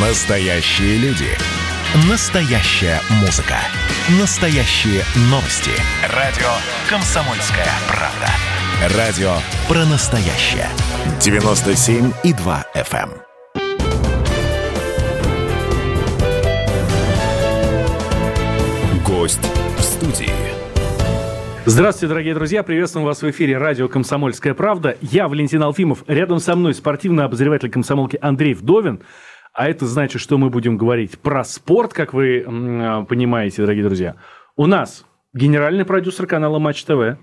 Настоящие люди. Настоящая музыка. Настоящие новости. Радио «Комсомольская правда». Радио про настоящее. 97,2 FM. эм. Гость в студии. Здравствуйте, дорогие друзья. Приветствуем вас в эфире радио «Комсомольская правда». Я Валентин Алфимов. Рядом со мной спортивный обозреватель комсомолки Андрей Вдовин. А это значит, что мы будем говорить про спорт, как вы м, понимаете, дорогие друзья. У нас генеральный продюсер канала Матч ТВ.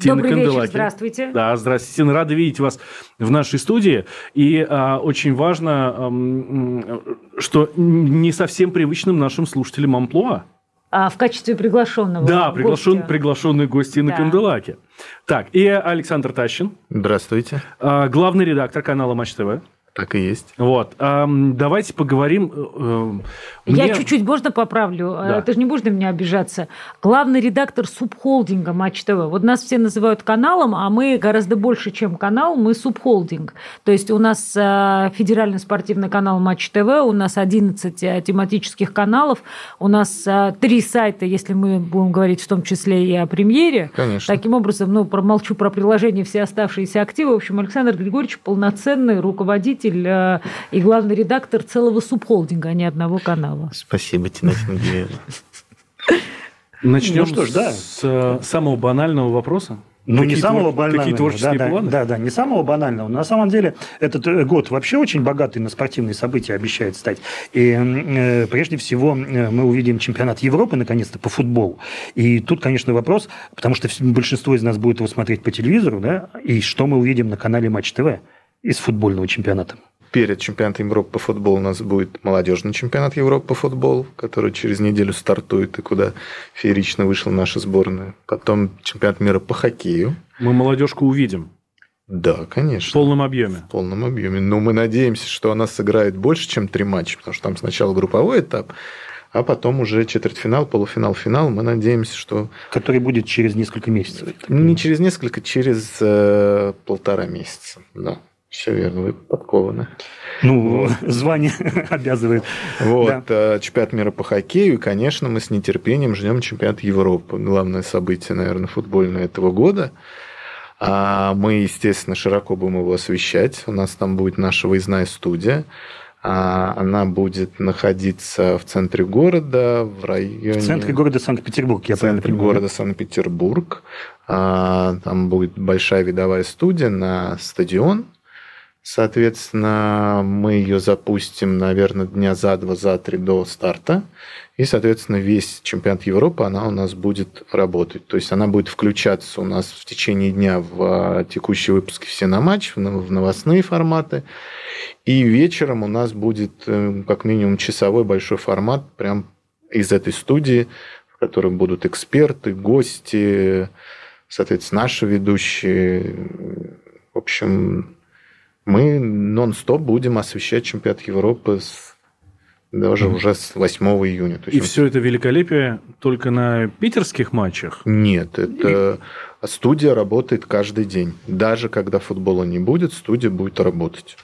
Тина Добрый вечер, Канделаки. здравствуйте. Да, здравствуйте, Тина. Рада видеть вас в нашей студии. И а, очень важно, м, что не совсем привычным нашим слушателям амплуа. А, в качестве приглашенного. Да, приглашен, гостя. приглашенные гости на Да. Канделаке. Так, и Александр Тащин, Здравствуйте. а, главный редактор канала Матч ТВ. Так и есть. Вот. давайте поговорим. э, э, Я мне- чуть-чуть, можно поправлю? Да. Э, Ты же не будешь на меня обижаться. Главный редактор субхолдинга Матч ТВ. Вот нас все называют каналом, а мы гораздо больше, чем канал, мы субхолдинг. То есть у нас э, федеральный спортивный канал Матч ТВ, у нас 11 э, тематических каналов, у нас э, три сайта, если мы будем говорить в том числе и о премьере. Конечно. Таким образом, ну, промолчу про приложение все оставшиеся активы. В общем, Александр Григорьевич полноценный руководитель э, и главный редактор целого субхолдинга, а не одного канала. Спасибо, Тина. Начнем Ну что ж, да. с э, самого банального вопроса. Ну, не Какие самого твор- банального. Какие творческие да, планы? Да, да, не самого банального. На самом деле, этот э, год вообще очень богатый на спортивные события обещает стать. И э, прежде всего э, мы увидим чемпионат Европы, наконец-то, по футболу. И тут, конечно, вопрос, потому что большинство из нас будет его смотреть по телевизору, да, и что мы увидим на канале Матч ТВ из футбольного чемпионата. Перед чемпионатом Европы по футболу у нас будет молодежный чемпионат Европы по футболу, который через неделю стартует и куда феерично вышла наша сборная. Потом чемпионат мира по хоккею. Мы молодежку увидим Да, в конечно. полном объеме. В полном объеме. Но мы надеемся, что она сыграет больше, чем три матча, потому что там сначала групповой этап, а потом уже четвертьфинал, полуфинал, финал. Мы надеемся, что Который будет через несколько месяцев. не через несколько, через э, полтора месяца. Да, все верно, вы подкованы. Ну, звание обязывает. Вот, э, чемпионат мира по хоккею, и, конечно, мы с нетерпением ждем чемпионат Европы. Главное событие, наверное, футбольное этого года. А мы, естественно, широко будем его освещать. У нас там будет наша выездная студия. А Она будет находиться в центре города, в районе... В центре города Санкт-Петербург, я в правильно центре понимаю? города Санкт-Петербург. А, Там будет большая видовая студия на стадион. Соответственно, мы ее запустим, наверное, дня за два, за три до старта. И, соответственно, весь чемпионат Европы, она у нас будет работать. То есть она будет включаться у нас в течение дня в а, текущие выпуски «Все на матч», в нов- в новостные форматы. И вечером у нас будет э, как минимум часовой большой формат прям из этой студии, в котором будут эксперты, гости, соответственно, наши ведущие. В общем, мы нон-стоп будем освещать чемпионат Европы с- даже уже с 8 июня. То И есть все это великолепие только на питерских матчах. Нет, это студия работает каждый день. Даже когда футбола не будет, студия будет работать.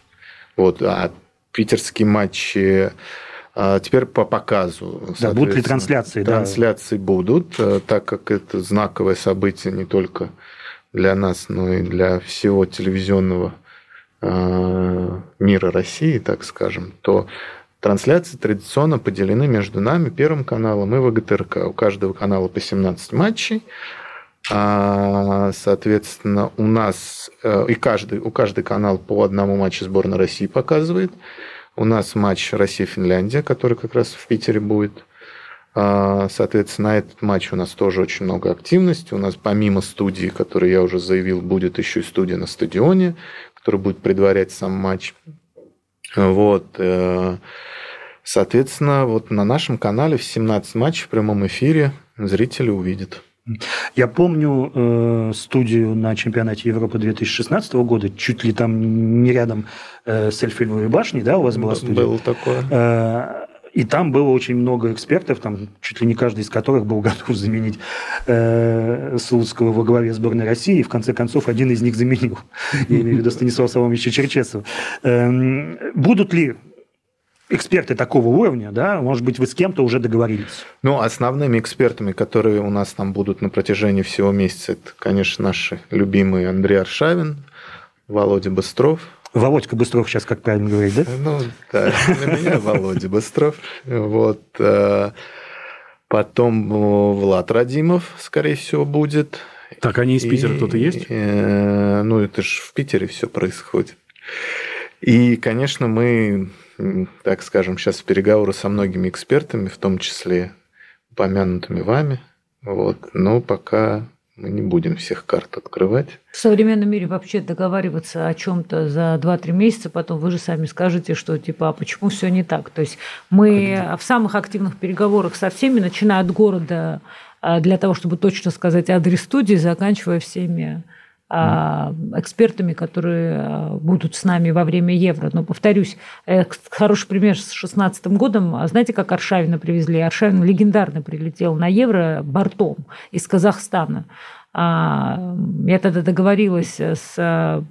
Вот, а питерские матчи а, теперь по показу. Да, будут ли соответственно. трансляции? да? Трансляции будут, э, так как это знаковое событие не только для нас, но и для всего телевизионного мира России, так скажем, то трансляции традиционно поделены между нами, Первым каналом и ВГТРК. У каждого канала по 17 матчей. А, Соответственно, у нас э, и каждый, у каждый канал по одному матчу сборной России показывает. У нас матч Россия-Финляндия, который как раз в Питере будет. А, Соответственно, на этот матч у нас тоже очень много активности. У нас помимо студии, которую я уже заявил, будет еще и студия на стадионе, которая будет предварять сам матч. Вот. э, Соответственно, вот на нашем канале в 17 матчей в прямом эфире зрители увидят. Я помню э, студию на чемпионате Европы 2016 года, чуть ли там не рядом э, с Эльфельновой башней, да, у вас была студия? Было такое. Э, И там было очень много экспертов, там чуть ли не каждый из которых был готов заменить э, Слуцкого во главе сборной России, и в конце концов один из них заменил. Я имею в виду Станислава Соломовича Черчесова. Эм, Будут ли эксперты такого уровня, да, может быть, вы с кем-то уже договорились? Ну, основными экспертами, которые у нас там будут на протяжении всего месяца, это, конечно, наши любимые Андрей Аршавин, Володя Быстров. Володька Быстров сейчас как правильно говорить, да? Ну, да, для меня Володя Быстров. Вот. Э, потом э, Влад Радимов, скорее всего, будет. Так, они из Питера кто-то есть? Э, ну, это же в Питере все происходит. И, конечно, мы, так скажем, сейчас в переговоры со многими экспертами, в том числе упомянутыми вами. Вот. Но пока мы не будем всех карт открывать. В современном мире вообще договариваться о чем-то за 2-3 месяца, потом вы же сами скажете, что типа, а почему все не так? То есть мы в самых активных переговорах со всеми, начиная от города а, для того, чтобы точно сказать адрес студии, заканчивая всеми экспертами, которые а, будут с нами во время Евро. Но, повторюсь, э, хороший пример с 2016 годом. А знаете, как Аршавина привезли? Аршавин легендарно прилетел на Евро бортом из Казахстана. Я тогда договорилась с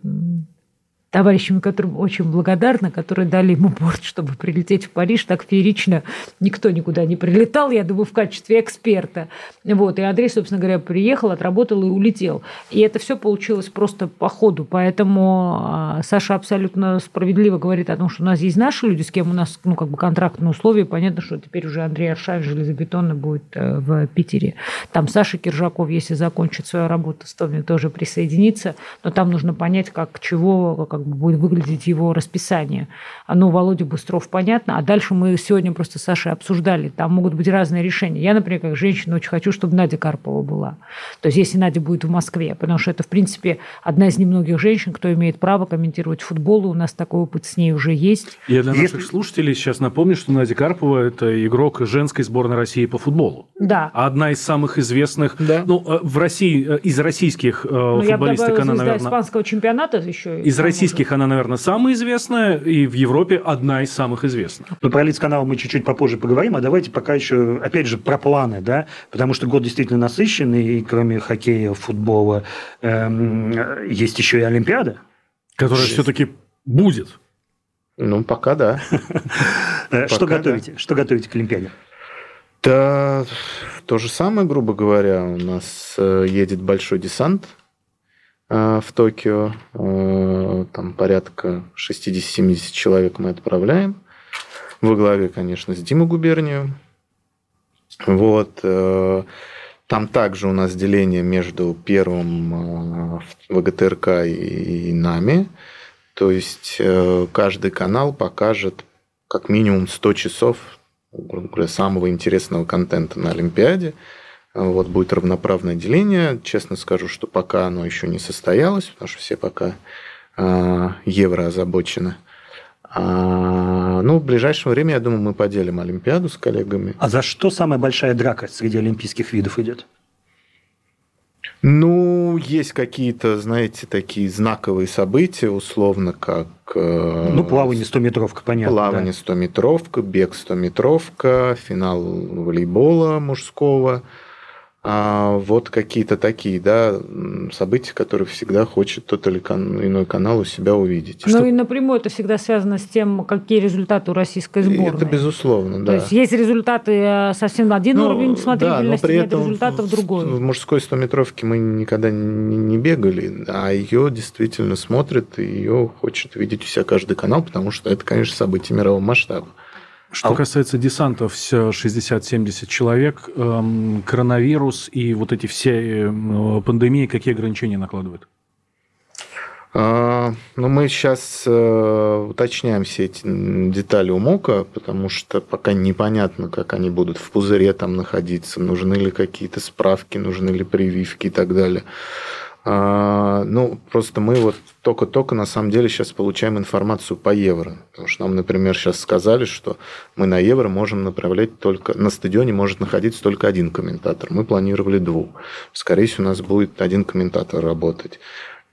товарищами, которым очень благодарна, которые дали ему борт, чтобы прилететь в Париж. Так феерично никто никуда не прилетал, я думаю, в качестве эксперта. Вот. И Андрей, собственно говоря, приехал, отработал и улетел. И это все получилось просто по ходу. Поэтому а, Саша абсолютно справедливо говорит о том, что у нас есть наши люди, с кем у нас ну, как бы контрактные условия. Понятно, что теперь уже Андрей Аршаев железобетонно будет э, в Питере. Там Саша Киржаков, если закончит свою работу с Томи, тоже присоединится. Но там нужно понять, как, чего, как как бы будет выглядеть его расписание. Оно Володя Быстров понятно, а дальше мы сегодня просто с Сашей обсуждали, там могут быть разные решения. Я, например, как женщина очень хочу, чтобы Надя Карпова была. То есть если Надя будет в Москве, потому что это, в принципе, одна из немногих женщин, кто имеет право комментировать футбол, и у нас такой опыт с ней уже есть. Я для наших если... слушателей сейчас напомню, что Надя Карпова – это игрок женской сборной России по футболу. Да. Одна из самых известных, да. ну, э, в России, э, из российских ну, футболисток она, наверное... испанского чемпионата еще. Из российских российских она, наверное, самая известная, и в Европе одна из самых известных. Ну, про лиц-канал мы чуть-чуть попозже поговорим, а давайте пока еще, опять же, про планы, да, потому что год действительно насыщенный, и кроме хоккея, футбола, эм, есть еще и Олимпиада. Которая все-таки будет. Ну, пока да. Э, что готовите? Что готовите к Олимпиаде? Да, то же самое, грубо говоря. У нас э, едет большой десант в Токио. Э, там порядка 60-70 человек мы отправляем. Во главе, конечно, с Димой Губернию. Вот. Э, там также у нас деление между первым ВГТРК и нами. То есть каждый канал покажет как минимум 100 часов грубо говоря, самого интересного контента на Олимпиаде. Вот будет равноправное деление. Честно скажу, что пока оно еще не состоялось, потому что все пока а, евро озабочены. А, ну, в ближайшее время, я думаю, мы поделим Олимпиаду с коллегами. А за что самая большая драка среди олимпийских видов идет? Ну, есть какие-то, знаете, такие знаковые события, условно, как... Э, ну, плавание 100-метровка, понятно. Плавание да. 100-метровка, бег 100-метровка, финал волейбола мужского – а вот какие-то такие, да, события, которые всегда хочет тот или иной канал у себя увидеть. Ну что... и напрямую это всегда связано с тем, какие результаты у российской сборной. Это безусловно, да. То есть есть результаты э, совсем один ну, уровень смотрибельности, да, но при нет результатов другой. В мужской 100-метровке мы никогда не бегали, а ее действительно смотрят, и ее хочет видеть у себя каждый канал, потому что это, конечно, событие мирового масштаба. Что а... касается десантов, 60-70 человек, эм, коронавирус и вот эти все э, пандемии, какие ограничения накладывают? А, ну, мы сейчас э, уточняем все эти детали у МОКа, потому что пока непонятно, как они будут в пузыре там находиться, нужны ли какие-то справки, нужны ли прививки и так далее. А, ну, просто мы вот только-только на самом деле сейчас получаем информацию по евро. Потому что нам, например, сейчас сказали, что мы на евро можем направлять только... На стадионе может находиться только один комментатор. Мы планировали двух. Скорее всего, у нас будет один комментатор работать.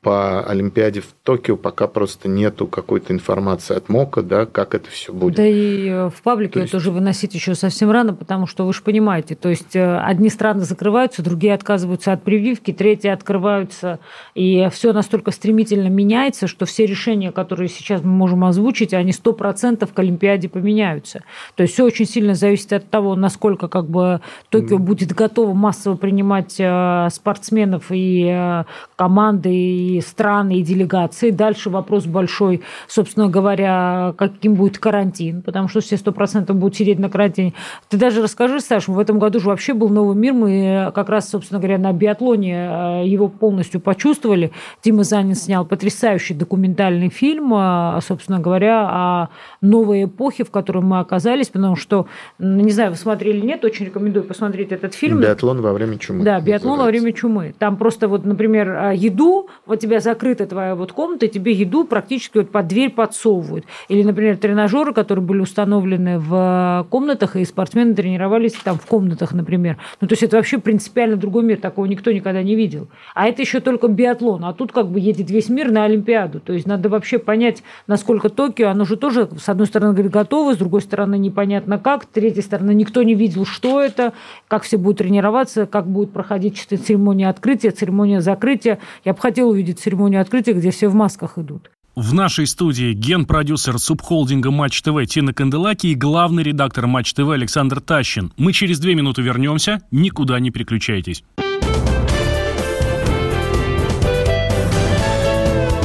По Олимпиаде в Токио пока просто нету какой-то информации от МОКа, да, как это все будет. Да и э, в паблике то есть... тоже выносить еще совсем рано, потому что вы же понимаете, то есть э, одни страны закрываются, другие отказываются от прививки, третьи открываются, и все настолько стремительно меняется, что все решения, которые сейчас мы можем озвучить, они 100% к Олимпиаде поменяются. То есть все очень сильно зависит от того, насколько как бы Токио будет готово массово принимать э, спортсменов и команды, и страны, и делегации. Дальше вопрос большой, собственно говоря, каким будет карантин, потому что все сто процентов будут сидеть на карантине. Ты даже расскажи, Саша, в этом году же вообще был новый мир. Мы как раз, собственно говоря, на биатлоне э, его полностью почувствовали. Дима Занин снял потрясающий документальный фильм, э, собственно говоря, о новой эпохе, в которой мы оказались, потому что, не знаю, вы смотрели или нет, очень рекомендую посмотреть этот фильм. Биатлон во время чумы. Да, биатлон называется. во время чумы. Там просто вот, например, э, еду, вот тебя закрыта твоя вот комната, и тебе еду практически вот под дверь подсовывают. Или, например, тренажеры, которые были установлены в комнатах, и спортсмены тренировались там в комнатах, например. Ну, то есть это вообще принципиально другой мир, такого никто никогда не видел. А это еще только биатлон, а тут как бы едет весь мир на Олимпиаду. То есть надо вообще понять, насколько Токио, оно же тоже, с одной стороны, говорит, готово, с другой стороны, непонятно как, с третьей стороны, никто не видел, что это, как все будут тренироваться, как будет проходить церемония открытия, церемония закрытия. Я бы хотела увидеть будет церемонию открытия, где все в масках идут. В нашей студии ген-продюсер субхолдинга Матч ТВ Тина Канделаки и главный редактор Матч ТВ Александр Тащин. Мы через две минуты вернемся. Никуда не переключайтесь.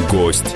Гость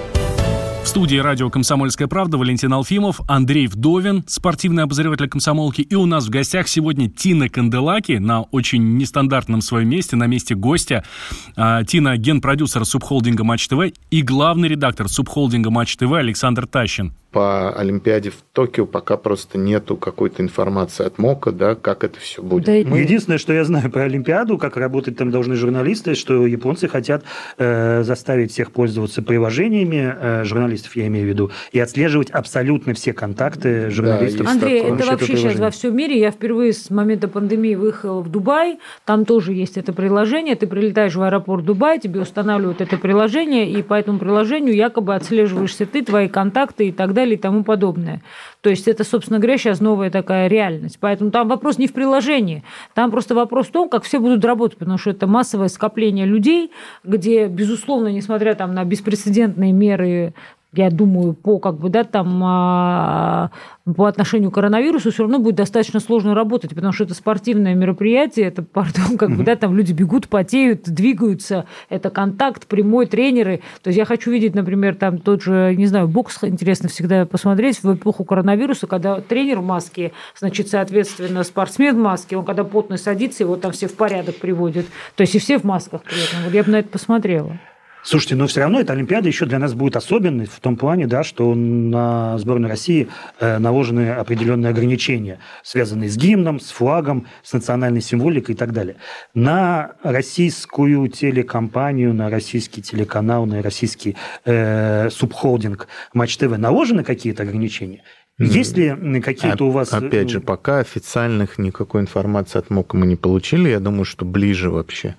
студии радио «Комсомольская правда» Валентин Алфимов, Андрей Вдовин, спортивный обозреватель комсомолки. И у нас в гостях сегодня Тина Канделаки на очень нестандартном своем месте, на месте гостя. А, Тина – генпродюсер субхолдинга «Матч ТВ» и главный редактор субхолдинга «Матч ТВ» Александр Тащин по Олимпиаде в Токио пока просто нету какой-то информации от МОКа, да, как это все будет. Да, Мы... Единственное, что я знаю про Олимпиаду, как работать там должны журналисты, что японцы хотят э, заставить всех пользоваться приложениями, э, журналистов я имею в виду, и отслеживать абсолютно все контакты журналистов. Да, Андрей, это вообще сейчас во всем мире. Я впервые с момента пандемии выехала в Дубай, там тоже есть это приложение, ты прилетаешь в аэропорт Дубай, тебе устанавливают это приложение, и по этому приложению якобы отслеживаешься ты, твои контакты и так далее и тому подобное. То есть это, собственно говоря, сейчас новая такая реальность. Поэтому там вопрос не в приложении, там просто вопрос в том, как все будут работать, потому что это массовое скопление людей, где, безусловно, несмотря там, на беспрецедентные меры я думаю, по как бы, да, там, а, по отношению к коронавирусу все равно будет достаточно сложно работать, потому что это спортивное мероприятие, это, пардон, как бы, да, там люди бегут, потеют, двигаются, это контакт, прямой, тренеры. То есть я хочу видеть, например, там тот же, не знаю, бокс интересно всегда посмотреть в эпоху коронавируса, когда тренер в маске, значит, соответственно, спортсмен в маске, он когда потно садится, его там все в порядок приводят. То есть и все в масках при этом. Вот я бы на это посмотрела. Слушайте, но все равно эта Олимпиада еще для нас будет особенной в том плане, да, что на сборную России э, наложены определенные ограничения, связанные с гимном, с флагом, с национальной символикой и так далее. На российскую телекомпанию, на российский телеканал, на российский э, субхолдинг Матч ТВ наложены какие-то ограничения? Есть ли какие-то у вас... Опять же, пока официальных никакой информации от МОКа мы не получили. Я думаю, что ближе вообще Э,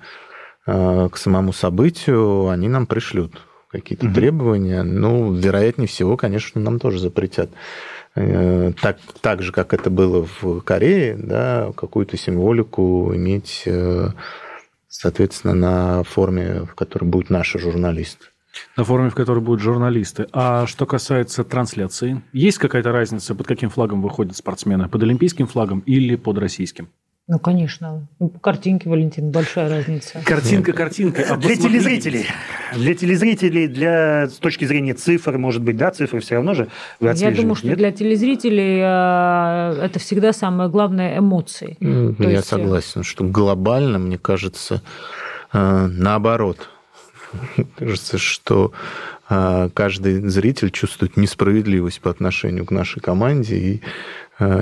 к самому событию, они нам пришлют какие-то угу. требования. Ну, вероятнее всего, конечно, нам тоже запретят. Э, так, так же, как это было в Корее, да, какую-то символику иметь, э, соответственно, на форме, в которой будут наши журналисты. На форуме, в которой будут журналисты. А что касается трансляции, есть какая-то разница, под каким флагом выходят спортсмены? Под олимпийским флагом или под российским? Ну, конечно. Ну, по картинке, Валентин, большая разница. Картинка, картинка. А Для телезрителей. Для телезрителей, для, с точки зрения цифр, может быть, да, цифры все равно же вы Я думаю, что нет? для телезрителей э, это всегда самое главное эмоции. Ну, То Я есть, э, согласен, что глобально, мне кажется, э, наоборот. Мне кажется, что э, каждый зритель чувствует несправедливость по отношению к нашей команде и,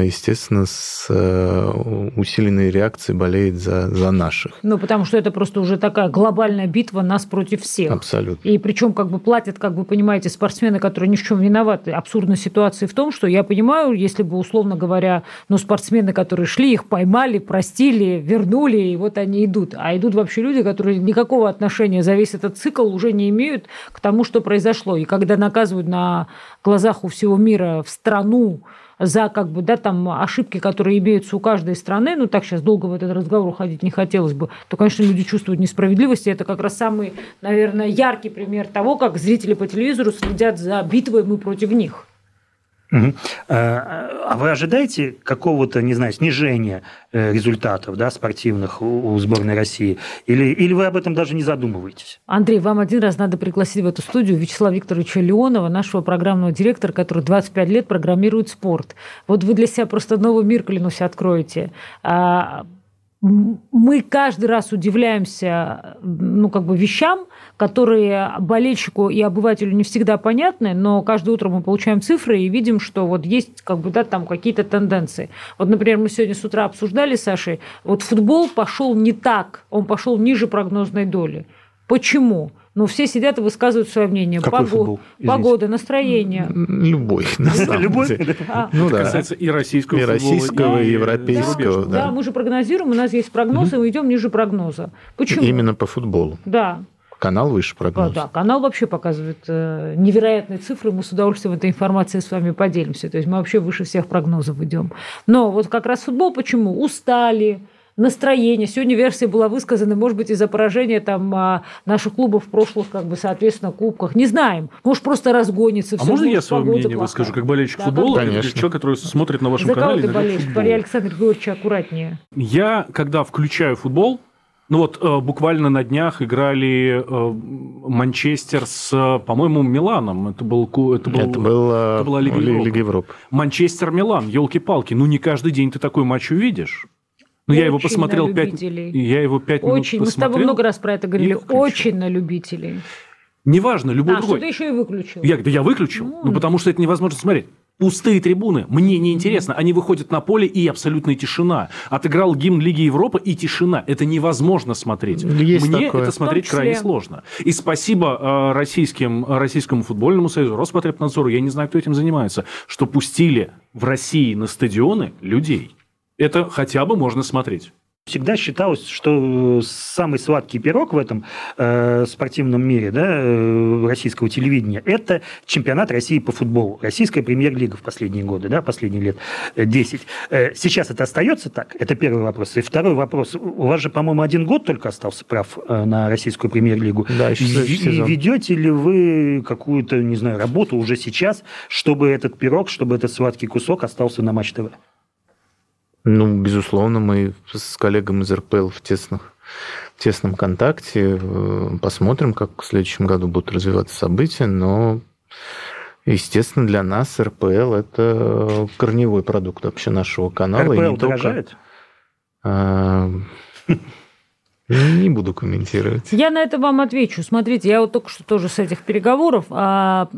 естественно, с э, усиленной реакцией болеет за, за наших. Ну, потому что это просто уже такая глобальная битва нас против всех. Абсолютно. И причем как бы платят, как вы понимаете, спортсмены, которые ни в чем виноваты. Абсурдность ситуации в том, что я понимаю, если бы, условно говоря, ну, спортсмены, которые шли, их поймали, простили, вернули, и вот они идут. А идут вообще люди, которые никакого отношения за весь этот цикл уже не имеют к тому, что произошло. И когда наказывают на глазах у всего мира в страну за как бы, да, там ошибки, которые имеются у каждой страны, ну так сейчас долго в этот разговор уходить не хотелось бы, то, конечно, люди чувствуют несправедливость, и это как раз самый, наверное, яркий пример того, как зрители по телевизору следят за битвой мы против них. Мгм. А а вы ожидаете какого-то, не знаю, снижения э, результатов да, спортивных у сборной России? Или, или вы об этом даже не задумываетесь? Андрей, вам один раз надо пригласить в эту студию Вячеслава Викторовича Леонова, нашего программного директора, который 25 лет программирует спорт. Вот вы для себя просто новый мир, клянусь, откроете. Мы каждый раз удивляемся ну, как бы вещам, которые болельщику и обывателю не всегда понятны, но каждое утро мы получаем цифры и видим, что вот есть как бы, да, там какие-то тенденции. Вот, например, мы сегодня с утра обсуждали с Сашей, вот футбол пошел не так, он пошел ниже прогнозной доли. Почему? Ну, все сидят и высказывают свое мнение. Какой Пого- футбол? Извините. Погода, настроение. Любой, на самом Любой? деле. А, Ну Это да. касается и российского И футбола, российского, и европейского, зарубежного. да. да. мы же прогнозируем, у нас есть прогноз, и мы идем ниже прогноза. Почему? Именно по футболу. Да. Канал выше прогноза. Да, канал вообще показывает э, невероятные цифры, мы с удовольствием этой информацией с вами поделимся. То есть мы вообще выше всех прогнозов идем. Но вот как раз футбол почему? Устали, настроение. Сегодня версия была высказана, может быть, из-за поражения там а, наших клубов в прошлых, как бы, соответственно, кубках. Не знаем. Может, просто разгонится. А можно я свое мнение плохая. выскажу, как болельщик Да, футбола, как Конечно. человек, который смотрит на вашем За кого канале? ты иногда болеешь? футбол. Пари Александр Григорьевич аккуратнее. Я, когда включаю футбол, ну вот э, буквально на днях играли э, Манчестер с, э, по-моему, Миланом. Это был, это был, Это было это была Лига Ли- Европы. Лига Европы. Манчестер-Милан, елки-палки. Ну, не каждый день ты такой матч увидишь. Ну, я его посмотрел на пять... Я его пять минут Очень. Мы с тобой посмотрел. много раз про это говорили. Очень на любителей. Неважно, любой А, что другой. ты еще и выключил. Я, да я выключил, ну, потому что это невозможно смотреть. Пустые трибуны, мне не интересно. Они выходят на поле и абсолютная тишина. Отыграл гимн Лиги Европы и тишина. Это невозможно смотреть. Есть мне такое. это смотреть числе. крайне сложно. И спасибо э, российским, российскому футбольному союзу, Роспотребнадзору, я не знаю, кто этим занимается, что пустили в России на стадионы людей. Это хотя бы можно смотреть. Всегда считалось, что э, самый сладкий пирог в этом э, спортивном мире да, э, российского телевидения – это чемпионат России по футболу. Российская премьер-лига в последние годы, да, последние лет э, 10. Э, сейчас это остается так? Это первый вопрос. И второй вопрос. У вас же, по-моему, один год только остался прав на российскую премьер-лигу. Да, еще И сезон. ведете ли вы какую-то, не знаю, работу уже сейчас, чтобы этот пирог, чтобы этот сладкий кусок остался на Матч ТВ? Ну, безусловно, мы с коллегами из РПЛ в тесных в тесном контакте. Э, Посмотрим, как в следующем году будут развиваться события, но Естественно, для нас РПЛ это корневой продукт вообще нашего канала. и РПЛ не только- дорожает? А, Не буду комментировать. Я на это вам отвечу. Смотрите, я вот только что тоже с этих переговоров. а,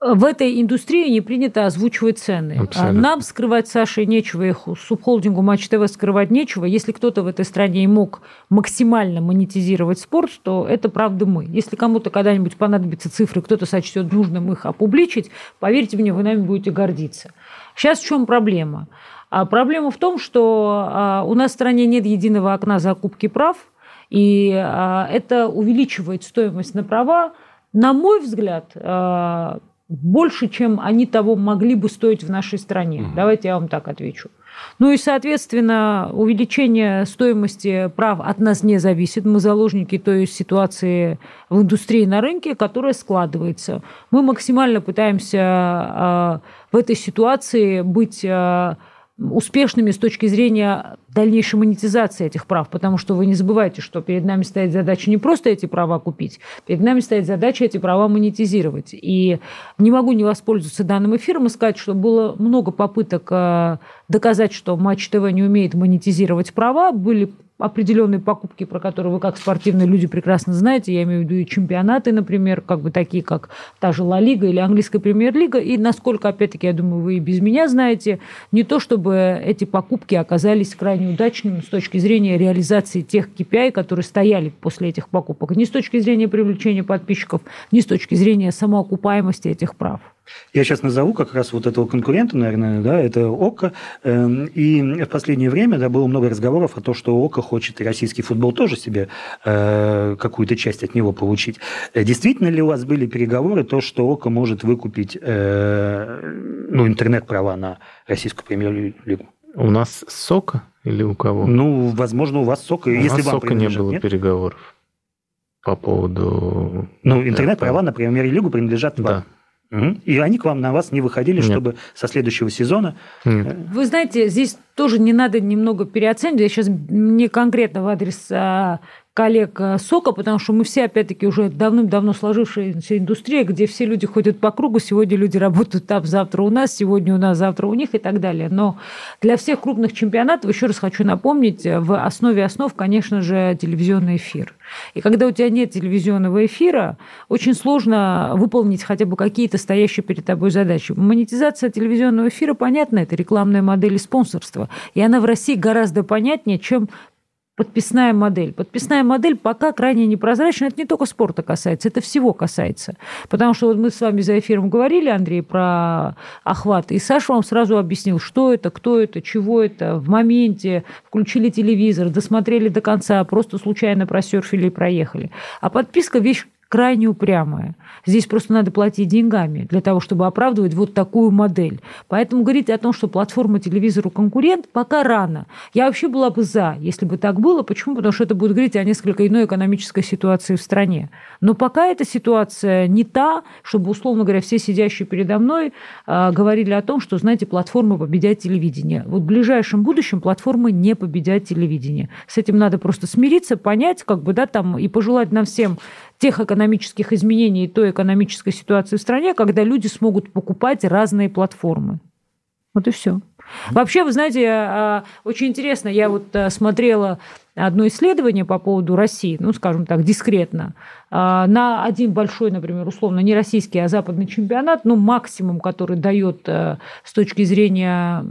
в этой индустрии не принято озвучивать цены. Абсолютно. А Нам скрывать, Саше, нечего, их субхолдингу Матч ТВ скрывать нечего. Если кто-то в этой стране и мог максимально монетизировать спорт, то это правда мы. Если кому-то когда-нибудь понадобятся цифры, кто-то сочтет нужным их опубличить, поверьте мне, вы нами будете гордиться. Сейчас в чем проблема? А проблема в том, что а, у нас в стране нет единого окна закупки прав, и а, это увеличивает стоимость на права, на мой взгляд, больше, чем они того могли бы стоить в нашей стране. Давайте я вам так отвечу. Ну и, соответственно, увеличение стоимости прав от нас не зависит. Мы заложники той ситуации в индустрии на рынке, которая складывается. Мы максимально пытаемся а, в этой ситуации быть а, успешными с точки зрения дальнейшей монетизации этих прав, потому что вы не забывайте, что перед нами стоит задача не просто эти права купить, перед нами стоит задача эти права монетизировать. И не могу не воспользоваться данным эфиром и сказать, что было много попыток э, доказать, что Матч ТВ не умеет монетизировать права, были определенные покупки, про которые вы как спортивные люди прекрасно знаете, я имею в виду и чемпионаты, например, как бы такие, как та же Ла Лига или Английская премьер-лига, и насколько, опять-таки, я думаю, вы и без меня знаете, не то чтобы эти покупки оказались крайне удачными с точки зрения реализации тех KPI, которые стояли после этих покупок, ни с точки зрения привлечения подписчиков, ни с точки зрения самоокупаемости этих прав. Я сейчас назову как раз вот этого конкурента, наверное, да, это ОККО. Эм, и в последнее время да, было много разговоров о том, что ОККО хочет и российский футбол тоже себе э, какую-то часть от него получить. Э, действительно ли у вас были переговоры, то, что ОККО может выкупить э, ну, интернет-права на российскую премьер-лигу? У нас СОКа или у кого? Ну, возможно, у вас СОКа. У если нас вам СОКа не было нет? переговоров по поводу... Ну, интернет-права на премьер-лигу принадлежат вам. Да. И они к вам на вас не выходили, Нет. чтобы со следующего сезона Нет. Вы знаете, здесь тоже не надо немного переоценивать. Я сейчас не конкретно в адрес а, коллег а, СОКа, потому что мы все, опять-таки, уже давным-давно сложившаяся индустрия, где все люди ходят по кругу, сегодня люди работают там, завтра у нас, сегодня у нас, завтра у них и так далее. Но для всех крупных чемпионатов, еще раз хочу напомнить, в основе основ, конечно же, телевизионный эфир. И когда у тебя нет телевизионного эфира, очень сложно выполнить хотя бы какие-то стоящие перед тобой задачи. Монетизация телевизионного эфира, понятно, это рекламная модель и спонсорство. И она в России гораздо понятнее, чем подписная модель. Подписная модель пока крайне непрозрачна. Это не только спорта касается, это всего касается. Потому что вот мы с вами за эфиром говорили, Андрей, про охват, и Саша вам сразу объяснил, что это, кто это, чего это. В моменте включили телевизор, досмотрели до конца, просто случайно просерфили и проехали. А подписка – вещь крайне упрямая. Здесь просто надо платить деньгами для того, чтобы оправдывать вот такую модель. Поэтому говорить о том, что платформа телевизору конкурент, пока рано. Я вообще была бы за, если бы так было. Почему? Потому что это будет говорить о несколько иной экономической ситуации в стране. Но пока эта ситуация не та, чтобы, условно говоря, все сидящие передо мной э, говорили о том, что, знаете, платформа победят телевидение. Вот в ближайшем будущем платформы не победят телевидение. С этим надо просто смириться, понять, как бы, да, там, и пожелать нам всем тех экономических изменений и той экономической ситуации в стране, когда люди смогут покупать разные платформы. Вот и все. Вообще, вы знаете, а, очень интересно, я вот а, смотрела одно исследование по поводу России, ну, скажем так, дискретно, а, на один большой, например, условно, не российский, а западный чемпионат, ну, максимум, который дает с точки зрения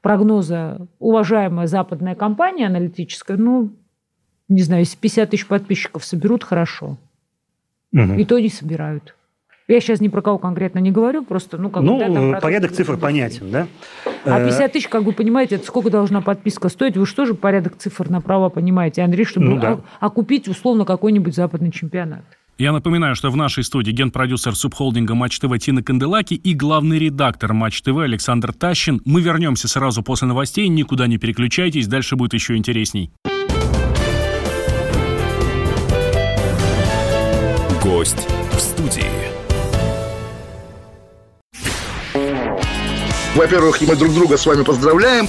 прогноза уважаемая западная компания аналитическая, ну, не знаю, если 50 тысяч подписчиков соберут, хорошо. Мгм. И то не собирают. Я сейчас ни про кого конкретно не говорю, просто, ну, как бы, Ну, да, там э, порядок цифр что- понятен, да? А Э, 50 тысяч, как вы понимаете, это сколько должна подписка стоить? Вы же порядок цифр направо понимаете, Андрей, чтобы Ну да. о- окупить условно какой-нибудь западный чемпионат? Я напоминаю, что в нашей студии генпродюсер субхолдинга Матч ТВ Тина Канделаки и главный редактор Матч ТВ Александр Тащин. Мы вернемся сразу после новостей, никуда не переключайтесь, дальше будет еще интересней. Гость в студии. Во-первых, мы друг друга с вами поздравляем.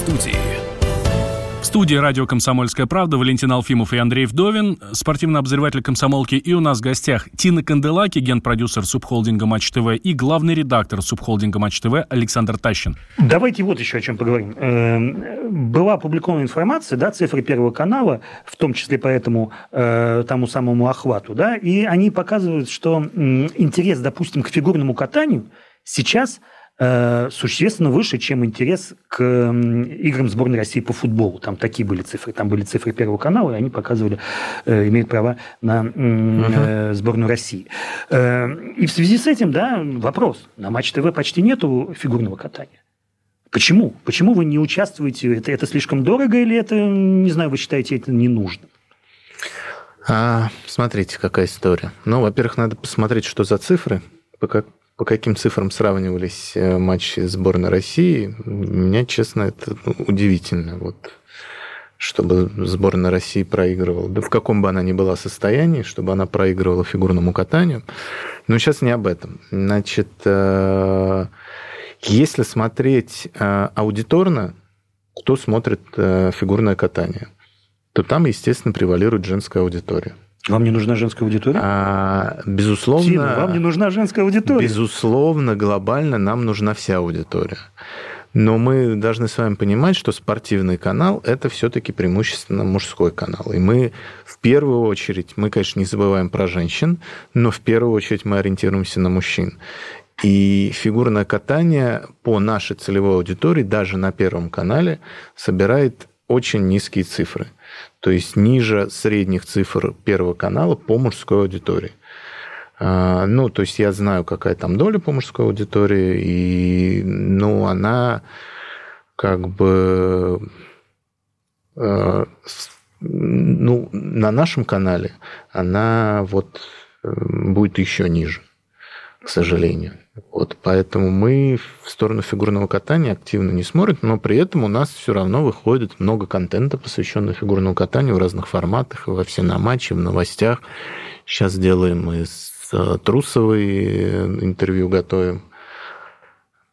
Студии. В студии радио «Комсомольская правда» Валентин Алфимов и Андрей Вдовин, спортивный обозреватель «Комсомолки». И у нас в гостях Тина Канделаки, генпродюсер субхолдинга «Матч ТВ» и главный редактор субхолдинга «Матч ТВ» Александр Тащин. Давайте вот еще о чем поговорим. Эм, Была опубликована информация, да, цифры Первого канала, в том числе по этому э, тому самому охвату, да, и они показывают, что интерес, допустим, к фигурному катанию сейчас существенно выше, чем интерес к играм сборной России по футболу. Там такие были цифры. Там были цифры Первого канала, и они показывали, э, имеют права на угу. сборную России. И в связи с этим, да, вопрос. На Матч ТВ почти нету фигурного катания. Почему? Почему вы не участвуете? Это, это слишком дорого или это, не знаю, вы считаете это ненужным? А, смотрите, какая история. Ну, во-первых, надо посмотреть, что за цифры, по, как, по каким цифрам сравнивались э, матчи сборной России. Меня, честно, это ну, удивительно. Вот чтобы сборная России проигрывала, да в каком бы она ни была состоянии, чтобы она проигрывала фигурному катанию. Но сейчас не об этом. Значит, э, если смотреть э, аудиторно, кто смотрит фигурное катание – то там, естественно, превалирует женская аудитория. Вам не нужна женская аудитория? А, безусловно. Тина, вам не нужна женская аудитория? Безусловно, глобально нам нужна вся аудитория. Но мы должны с вами понимать, что спортивный канал – это все-таки преимущественно мужской канал. И мы в первую очередь, мы, конечно, не забываем про женщин, но в первую очередь мы ориентируемся на мужчин. И фигурное катание по нашей целевой аудитории даже на Первом канале собирает очень низкие цифры – то есть ниже средних цифр Первого канала по мужской аудитории. А, ну, то есть я знаю, какая там доля по мужской аудитории, и, ну, она как бы, а, ну, на нашем канале она вот э, будет еще ниже, к сожалению. Вот, поэтому мы в сторону фигурного катания активно не смотрим, но при этом у нас все равно выходит много контента, посвященного фигурному катанию в разных форматах, во все на матче, в новостях. Сейчас делаем и с э, Трусовой э, интервью готовим.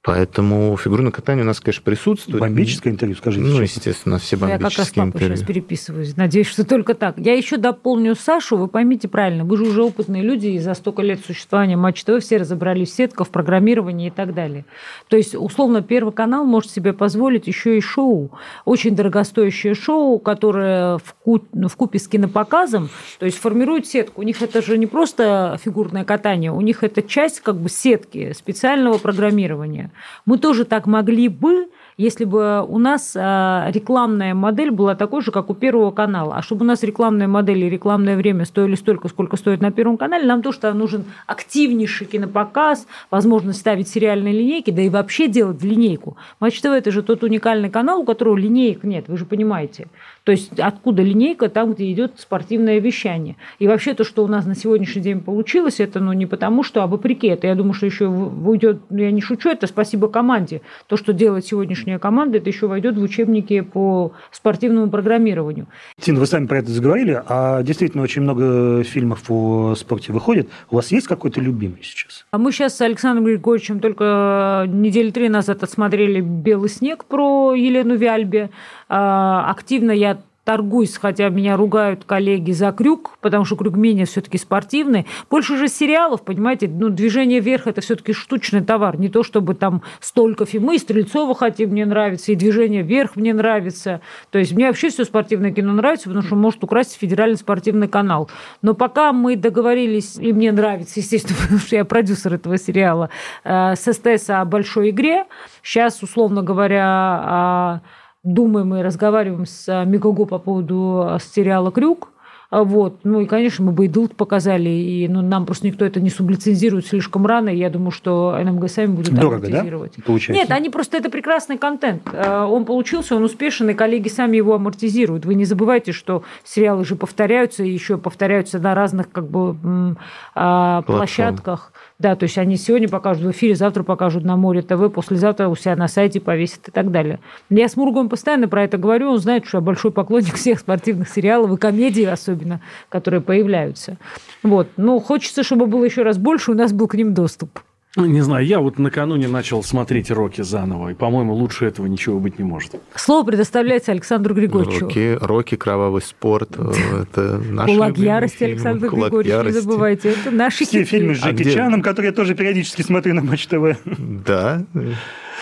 Поэтому фигурное катание у нас, конечно, присутствует. Бомбическое интервью, скажите. Ну, естественно, все бомбические Я как раз папу интервью. сейчас переписываюсь. Надеюсь, что только так. Я еще дополню Сашу. Вы поймите правильно, вы же уже опытные люди, и за столько лет существования Матч ТВ все разобрались в сетках, в программировании и так далее. То есть, условно, Первый канал может себе позволить еще и шоу. Очень дорогостоящее шоу, которое в, ку... в купе с кинопоказом, то есть формирует сетку. У них это же не просто фигурное катание, у них это часть как бы сетки специального программирования. Мы тоже так могли бы, если бы у нас а, рекламная модель была такой же, как у Первого канала. А чтобы у нас рекламная модель и рекламное время стоили столько, сколько стоит на Первом канале, нам тоже нужен активнейший кинопоказ, возможность ставить сериальные линейки, да и вообще делать линейку. Матч ТВ – это же тот уникальный канал, у которого линеек нет, вы же понимаете. То есть откуда линейка там, где идет спортивное вещание. И вообще то, что у нас на сегодняшний день получилось, это ну, не потому, что, а вопреки. Это я думаю, что еще уйдет, ну, я не шучу, это спасибо команде. То, что делает сегодняшняя команда, это еще войдет в учебники по спортивному программированию. Тина, вы сами про это заговорили, а действительно очень много фильмов по спорте выходит. У вас есть какой-то любимый сейчас? А мы сейчас с Александром Григорьевичем только недели три назад отсмотрели «Белый снег» про Елену Вяльбе. А, активно я торгуюсь, хотя меня ругают коллеги за крюк, потому что крюк менее все-таки спортивный. Больше же сериалов, понимаете, ну, движение вверх – это все-таки штучный товар, не то чтобы там столько фильмов. И Стрельцова хотим, мне нравится, и движение вверх мне нравится. То есть мне вообще все спортивное кино нравится, потому что может украсть федеральный спортивный канал. Но пока мы договорились, и мне нравится, естественно, потому что я продюсер этого сериала, э, с СТС о большой игре, сейчас, условно говоря, думаем и разговариваем с э, Мегаго по поводу э, сериала «Крюк», а вот. Ну и, конечно, мы Бейдулт показали, и ну, нам просто никто это не сублицензирует слишком рано, и я думаю, что НМГ сами будут Дорого, да? Получается? Нет, они просто, это прекрасный контент. Э, он получился, он успешен, и коллеги сами его амортизируют. Вы не забывайте, что сериалы же повторяются, и еще повторяются на разных как бы а, площадках. Да, то есть они сегодня покажут в эфире, завтра покажут на Море ТВ, послезавтра у себя на сайте повесят и так далее. Я с Мургом постоянно про это говорю, он знает, что я большой поклонник всех спортивных сериалов и комедий особенно, которые появляются. Вот. Но хочется, чтобы было еще раз больше, у нас был к ним доступ. Не знаю, я вот накануне начал смотреть «Рокки» заново, и, по-моему, лучше этого ничего быть не может. Слово предоставляется Александру Григорьевичу. «Рокки», «Рокки», «Кровавый спорт» – это наши «Кулак ярости» Александр Григорьевич, не забывайте, это наши Все фильмы с Джеки а Чаном, которые я тоже периодически смотрю на Матч ТВ. Да,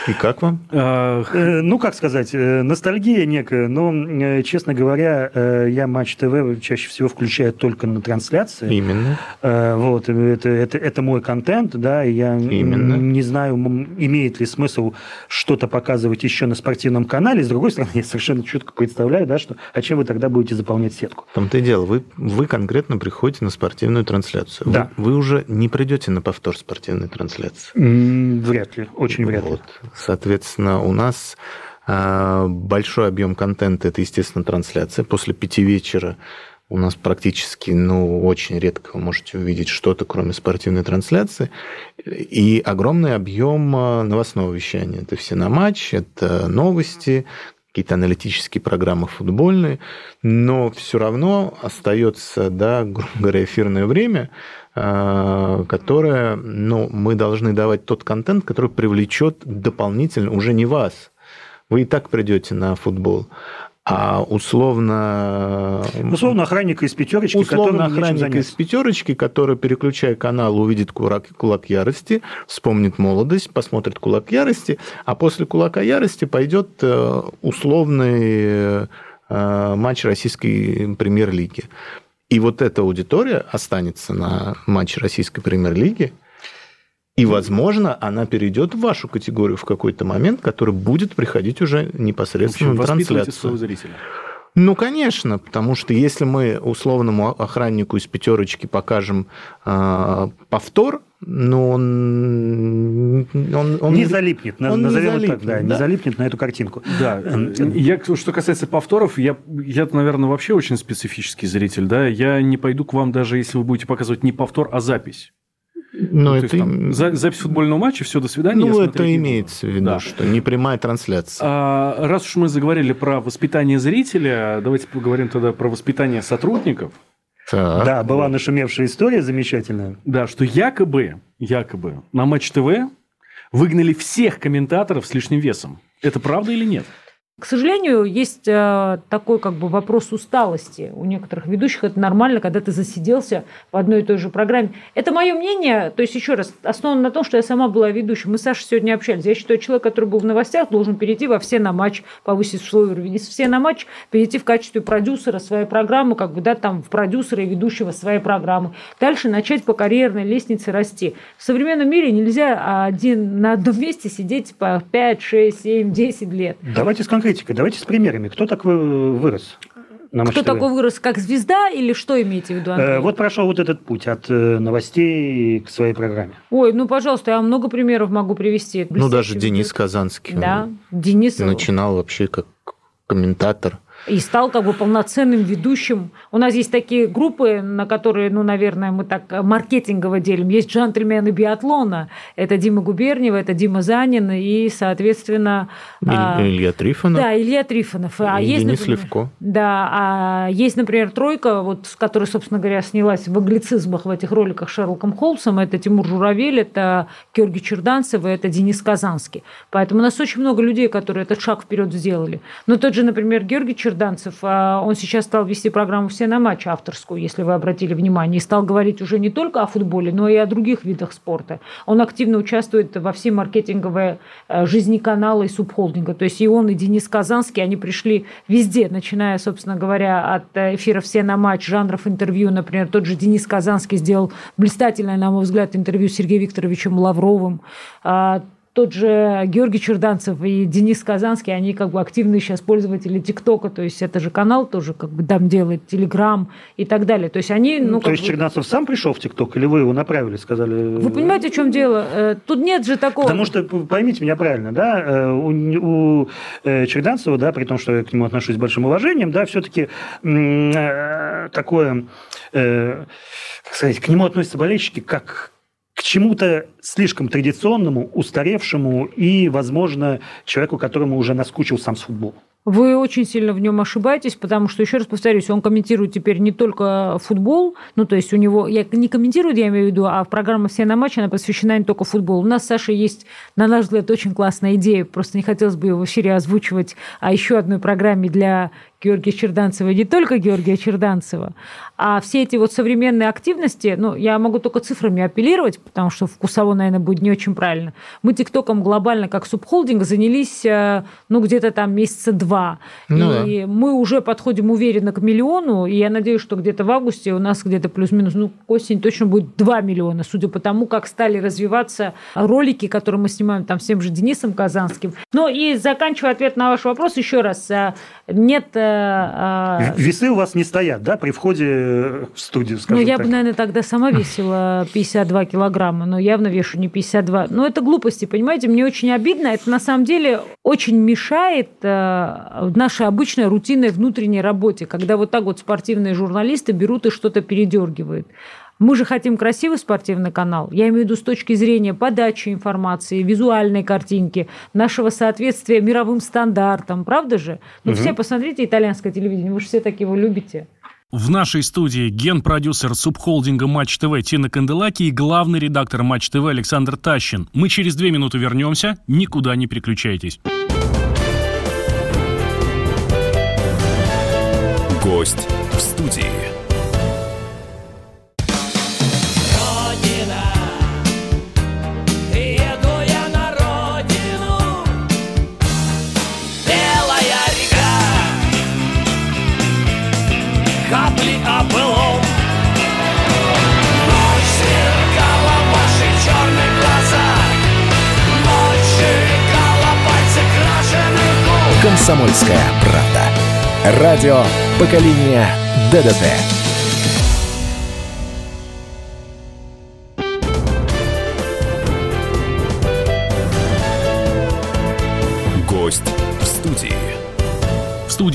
И как вам? Э, ну, как сказать, э, ностальгия некая, но, э, честно говоря, я Матч ТВ чаще всего включаю только на трансляции. Именно. Вот, это, это, это мой контент, да, и я Именно. не знаю, имеет ли смысл что-то показывать еще на спортивном канале. С другой стороны, я совершенно четко представляю, да, что, а чем вы тогда будете заполнять сетку? В том-то и дело, вы, вы конкретно приходите на спортивную трансляцию. Да. Вы, вы уже не придете на повтор спортивной трансляции. Вряд ли, очень вряд вот. ли. Соответственно, у нас а, большой объем контента – это, естественно, трансляция. После пяти вечера у нас практически, ну, очень редко вы можете увидеть что-то, кроме спортивной трансляции. И огромный объем а, новостного вещания. Это все на матч, это новости, какие-то аналитические программы футбольные, но все равно остается, да, грубо говоря, эфирное время, а, которое, ну, мы должны давать тот контент, который привлечет дополнительно уже не вас. Вы и так придете на футбол. А условно... Условно охранника из пятерочки, условно охранника из пятерочки, который, переключая канал, увидит кулак, кулак ярости, вспомнит молодость, посмотрит кулак ярости, а после кулака ярости пойдет э, условный э, матч российской премьер-лиги. И вот эта аудитория останется на матче российской премьер-лиги, и, возможно, она перейдет в вашу категорию в какой-то момент, который будет приходить уже непосредственно в общем, на трансляцию. своего зрителя. Ну, конечно, потому что если мы условному охраннику из пятерочки покажем э, повтор, но он, он, он не залипнет, он назовем не залипнет, так, да, да, не залипнет на эту картинку. Да. Я, что касается повторов, я, я, наверное, вообще очень специфический зритель, да. Я не пойду к вам даже если вы будете показывать не повтор, а запись. Но ну, это... есть, там, запись футбольного матча, все, до свидания. Ну, это имеется в виду, да. что не прямая трансляция. А, раз уж мы заговорили про воспитание зрителя, давайте поговорим тогда про воспитание сотрудников. Так. Да, была нашумевшая история замечательная. Да, что якобы, якобы на Матч ТВ выгнали всех комментаторов с лишним весом. Это правда или нет? К сожалению, есть э, такой как бы вопрос усталости. У некоторых ведущих это нормально, когда ты засиделся в одной и той же программе. Это мое мнение, то есть еще раз, основано на том, что я сама была ведущей. Мы с Сашей сегодня общались. Я считаю, человек, который был в новостях, должен перейти во все на матч, повысить свой уровень. Если все на матч, перейти в качестве продюсера своей программы, как бы, да, там, в продюсера и ведущего своей программы. Дальше начать по карьерной лестнице расти. В современном мире нельзя один на одном месте сидеть по 5, 6, 7, 10 лет. Давайте с конкретикой, давайте с примерами. Кто так вырос? На Кто такой вырос как звезда или что имеете в виду, Андрей? Э, вот прошел вот этот путь от э, новостей к своей программе. Ой, ну, пожалуйста, я много примеров могу привести. Ну, даже Денис Казанский. Да, Денис. Начинал вообще как комментатор и стал как бы полноценным ведущим. У нас есть такие группы, на которые, ну, наверное, мы так маркетингово делим. Есть джентльмены биатлона. Это Дима Губерниева, это Дима Занин и, соответственно... Иль, а, Илья Трифонов. Да, Илья Трифонов. А и есть, Денис например, Левко. Да, а есть, например, тройка, вот, с которой, собственно говоря, снялась в англицизмах в этих роликах Шерлоком Холмсом. Это Тимур Журавель, это Георгий Черданцев, и это Денис Казанский. Поэтому у нас очень много людей, которые этот шаг вперед сделали. Но тот же, например, Георгий Черданцев а, он сейчас стал вести программу «Все на матч» авторскую, если вы обратили внимание, и стал говорить уже не только о футболе, но и о других видах спорта. Он активно участвует во всей маркетинговой э, жизни канала и субхолдинга. То есть и он, и Денис Казанский, они пришли везде, начиная, собственно говоря, от эфира «Все на матч», жанров интервью. Например, тот же Денис Казанский сделал блистательное, на мой взгляд, интервью с Сергеем Викторовичем Лавровым а, тот же Георгий Черданцев и Денис Казанский, они как бы активные сейчас пользователи ТикТока, то есть это же канал тоже как бы там делает, Телеграм и так далее. То есть они... Ну, то есть бы... Черданцев сам пришел в ТикТок или вы его направили, сказали... Вы понимаете, в чем дело? Э, тут нет же такого... Потому что, поймите меня правильно, да, э, у, у э, Черданцева, да, при том, что я к нему отношусь с большим уважением, да, все-таки такое, как сказать, к нему относятся болельщики как чему-то слишком традиционному, устаревшему и, возможно, человеку, которому уже наскучил сам футбол. Вы очень сильно в нем ошибаетесь, потому что, еще раз повторюсь, он комментирует теперь не только футбол, ну, то есть у него, я не комментирую, я имею в виду, а в программе «Все на матч» она посвящена не только футболу. У нас с Сашей есть, на наш взгляд, очень классная идея, просто не хотелось бы ее в эфире озвучивать, а еще одной программе для Георгия Черданцева, и не только Георгия Черданцева, а все эти вот современные активности, ну, я могу только цифрами апеллировать, потому что вкусово, наверное, будет не очень правильно. Мы ТикТоком глобально, как субхолдинг, занялись, э, ну, где-то там месяца два. Ну, и да. мы уже подходим уверенно к миллиону, и я надеюсь, что где-то в августе у нас где-то плюс-минус, ну, к осени точно будет 2 миллиона, судя по тому, как стали развиваться ролики, которые мы снимаем там с тем же Денисом Казанским. Ну, и заканчивая ответ на ваш вопрос, еще раз, э, нет... Э, Весы у вас не стоят, да, при входе в студию, скажем Ну, я так. бы, наверное, тогда сама весила 52 килограмма, но явно вешу не 52. Но это глупости, понимаете? Мне очень обидно. Это на самом деле очень мешает э, нашей обычной рутинной внутренней работе, когда вот так вот спортивные журналисты берут и что-то передергивают. Мы же хотим красивый спортивный канал. Я имею в виду с точки зрения подачи информации, визуальной картинки, нашего соответствия мировым стандартам. Правда же? Ну, угу. все посмотрите итальянское телевидение, вы же все так его любите. В нашей студии ген-продюсер субхолдинга Матч ТВ Тина Канделаки и главный редактор Матч ТВ Александр Тащин. Мы через две минуты вернемся. Никуда не переключайтесь. Гость в студии. «Комсомольская правда». Радио поколения ДДТ».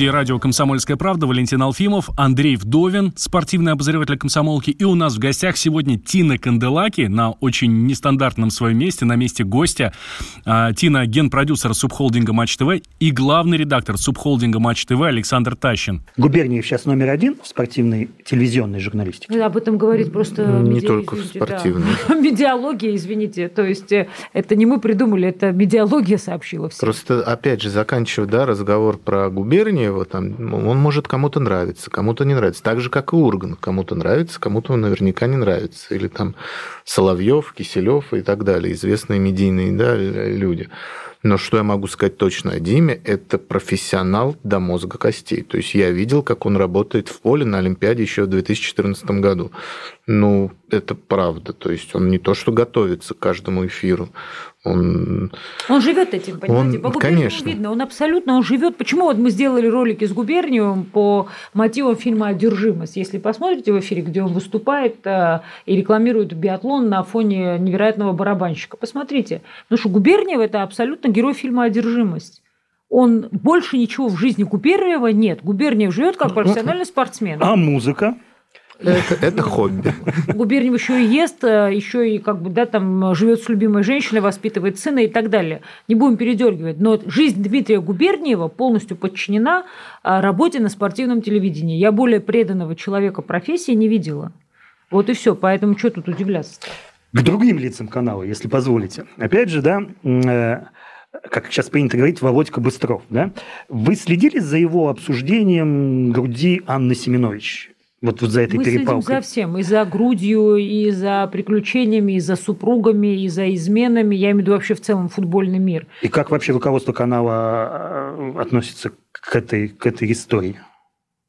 Студии радио «Комсомольская правда» Валентин Алфимов, Андрей Вдовин, спортивный обозреватель комсомолки. И у нас в гостях сегодня Тина Канделаки на очень нестандартном своем месте, на месте гостя. А, Тина – генпродюсер субхолдинга «Матч ТВ» и главный редактор субхолдинга «Матч ТВ» Александр Тащин. Губерниев сейчас номер один в спортивной телевизионной журналистике. Об этом говорит просто... Не медиа... только в спортивной. Да. Медиалогия, извините. То есть э, это не мы придумали, это медиалогия сообщила всем. Просто, опять же, заканчивая да, разговор про губернию, Чернева, там, он может кому-то нравиться, кому-то не нравится. Так же, как и Урган. Кому-то нравится, кому-то наверняка не нравится. Или там Соловьев, Киселев и так далее. Известные медийные да, люди. Но что я могу сказать точно о Диме, это профессионал до мозга костей. То есть я видел, как он работает в поле на Олимпиаде еще в 2014 году. Ну, это правда. То есть он не то, что готовится к каждому эфиру. Он, он живет этим, понимаете? Он, По конечно. видно, он абсолютно, он живет. Почему вот мы сделали ролики с Губерниевым по мотивам фильма «Одержимость»? Если посмотрите в эфире, где он выступает э, и рекламирует биатлон на фоне невероятного барабанщика, посмотрите. Потому что Губерниев – это абсолютно герой фильма «Одержимость». Он больше ничего в жизни Губерниева нет. Губерниев живет как профессиональный спортсмен. А музыка? Это, это хобби. Губерниев еще и ест, э, еще и как бы, да, там живет с любимой женщиной, воспитывает сына и так далее. Не будем передергивать. Но жизнь Дмитрия Губерниева полностью подчинена э, работе на спортивном телевидении. Я более преданного человека профессии не видела. Вот и все. Поэтому что тут удивляться? К другим лицам канала, если позволите. Опять же, да, э, как сейчас принято говорить, Володька Быстров. Да? Вы следили за его обсуждением груди Анны Семенович? Вот, вот за этой Мы перепалкой. следим за всем. И за грудью, и за приключениями, и за супругами, и за изменами. Я имею в виду вообще в целом футбольный мир. И как вообще руководство канала э, относится к этой, к этой истории?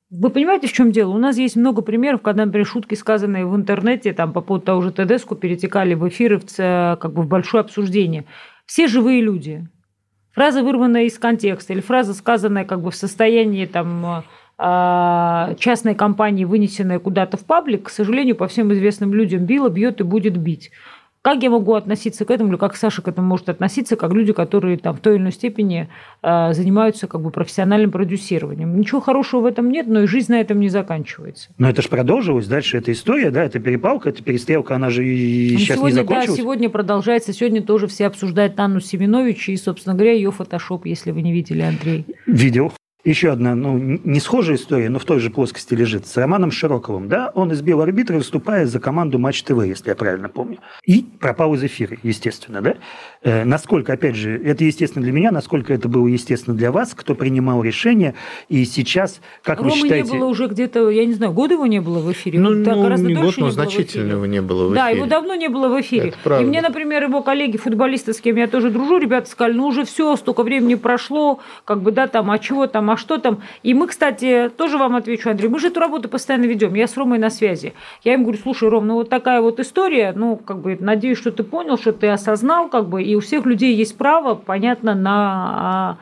Вы понимаете, в чем дело? У нас есть много примеров, когда, например, шутки, сказанные в интернете там, по поводу того же ТДСКу, перетекали в эфиры в, как бы, в большое обсуждение. Все живые люди. Фраза, вырванная из контекста, или фраза, сказанная как бы в состоянии там, а, частной компании, вынесенная куда-то в паблик, к сожалению, по всем известным людям била, бьет и будет бить. Как я могу относиться к этому, или как Саша к этому может относиться, как люди, которые там в той или иной степени э, занимаются как бы профессиональным продюсированием? Ничего хорошего в этом нет, но и жизнь на этом не заканчивается. Но это же продолжилось дальше, эта история, да, это перепалка, это перестрелка, она же и сейчас сегодня, не закончилась. Да, сегодня продолжается, сегодня тоже все обсуждают Анну Семенович и, собственно говоря, ее фотошоп, если вы не видели, Андрей. Видел. Еще одна, ну, не схожая история, но в той же плоскости лежит, с Романом Широковым, да, он избил арбитра, выступая за команду Матч ТВ, если я правильно помню, и пропал из эфира, естественно, да. Э, насколько, опять же, это естественно для меня, насколько это было естественно для вас, кто принимал решение, и сейчас, как Ромы вы считаете... не было уже где-то, я не знаю, года его не было в эфире? Ну, ну, гораздо не год, но не было в значительно эфире. его не было в Да, эфире. его давно не было в эфире. Это правда. И мне, например, его коллеги, футболисты, с кем я тоже дружу, ребята сказали, ну уже все, столько времени прошло, как бы, да, там, а чего там, а что там. И мы, кстати, тоже вам отвечу, Андрей, мы же эту работу постоянно ведем, я с Ромой на связи. Я им говорю, слушай, Ром, ну вот такая вот история, ну, как бы, надеюсь, что ты понял, что ты осознал, как бы, и у всех людей есть право, понятно, на а,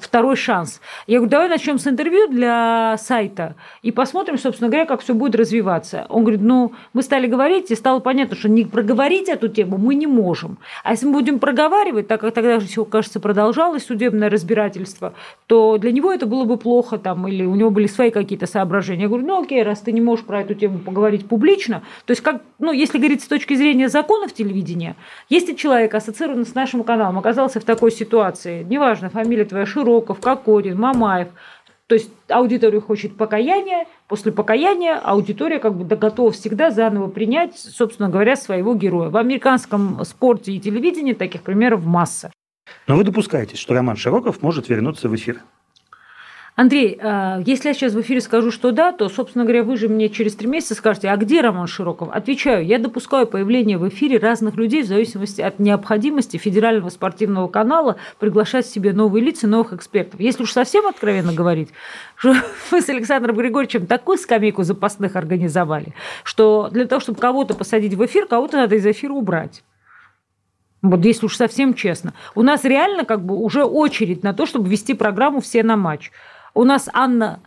второй шанс. Я говорю, давай начнем с интервью для сайта и посмотрим, собственно говоря, как все будет развиваться. Он говорит, ну, мы стали говорить, и стало понятно, что не проговорить эту тему мы не можем. А если мы будем проговаривать, так как тогда же, кажется, продолжалось судебное разбирательство, то для него это было бы плохо, там, или у него были свои какие-то соображения. Я говорю, ну, окей, раз ты не можешь про эту тему поговорить публично, то есть, как, ну, если говорить с точки зрения законов телевидения, если человек, ассоциированный с нашим каналом, оказался в такой ситуации, неважно, фамилия твоя Широков, Кокорин, Мамаев, то есть аудитория хочет покаяния, после покаяния аудитория как бы готова всегда заново принять, собственно говоря, своего героя. В американском спорте и телевидении таких примеров масса. Но вы допускаете, что Роман Широков может вернуться в эфир? Андрей, э, если я сейчас в эфире скажу, что да, то, собственно говоря, вы же мне через три месяца скажете, а где Роман Широков? Отвечаю, я допускаю появление в эфире разных людей в зависимости от необходимости федерального спортивного канала приглашать себе новые лица, новых экспертов. Если уж совсем откровенно говорить, что мы с Александром Григорьевичем такую скамейку запасных организовали, что для того, чтобы кого-то посадить в эфир, кого-то надо из эфира убрать. Вот если уж совсем честно. У нас реально как бы уже очередь на то, чтобы вести программу «Все на матч». У нас Анна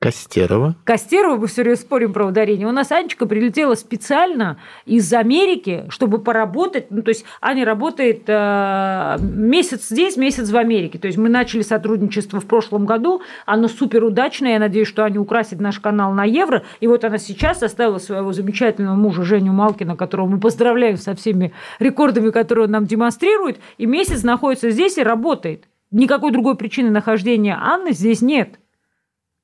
Костерова. Костерова, мы все время спорим про ударение. У нас Анечка прилетела специально из Америки, чтобы поработать. Ну, то есть Аня работает э, месяц здесь, месяц в Америке. То есть мы начали сотрудничество в прошлом году. Оно супер удачное. Я надеюсь, что Аня украсит наш канал на евро. И вот она сейчас оставила своего замечательного мужа Женю Малкина, которого мы поздравляем со всеми рекордами, которые он нам демонстрирует. И месяц находится здесь и работает. Никакой другой причины нахождения Анны здесь нет.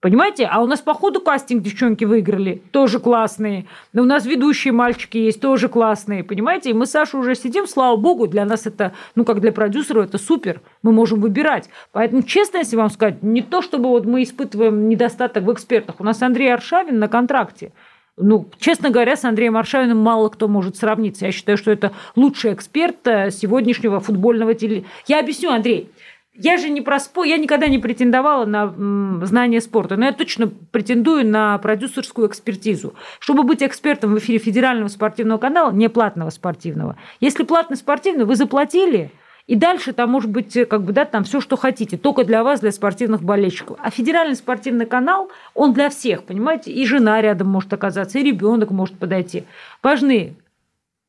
Понимаете? А у нас по ходу кастинг девчонки выиграли, тоже классные. Но у нас ведущие мальчики есть, тоже классные. Понимаете? И мы с Сашей уже сидим, слава богу, для нас это, ну как для продюсера, это супер. Мы можем выбирать. Поэтому, честно, если вам сказать, не то, чтобы вот мы испытываем недостаток в экспертах. У нас Андрей Аршавин на контракте. Ну, честно говоря, с Андреем Аршавиным мало кто может сравниться. Я считаю, что это лучший эксперт э, сегодняшнего футбольного теле. Я объясню, Андрей. Я же не про спорт, я никогда не претендовала на знание спорта, но я точно претендую на продюсерскую экспертизу. Чтобы быть экспертом в эфире федерального спортивного канала, не платного спортивного. Если платный спортивный, вы заплатили, и дальше там может быть как бы, да, там все, что хотите, только для вас, для спортивных болельщиков. А федеральный спортивный канал, он для всех, понимаете? И жена рядом может оказаться, и ребенок может подойти. Важны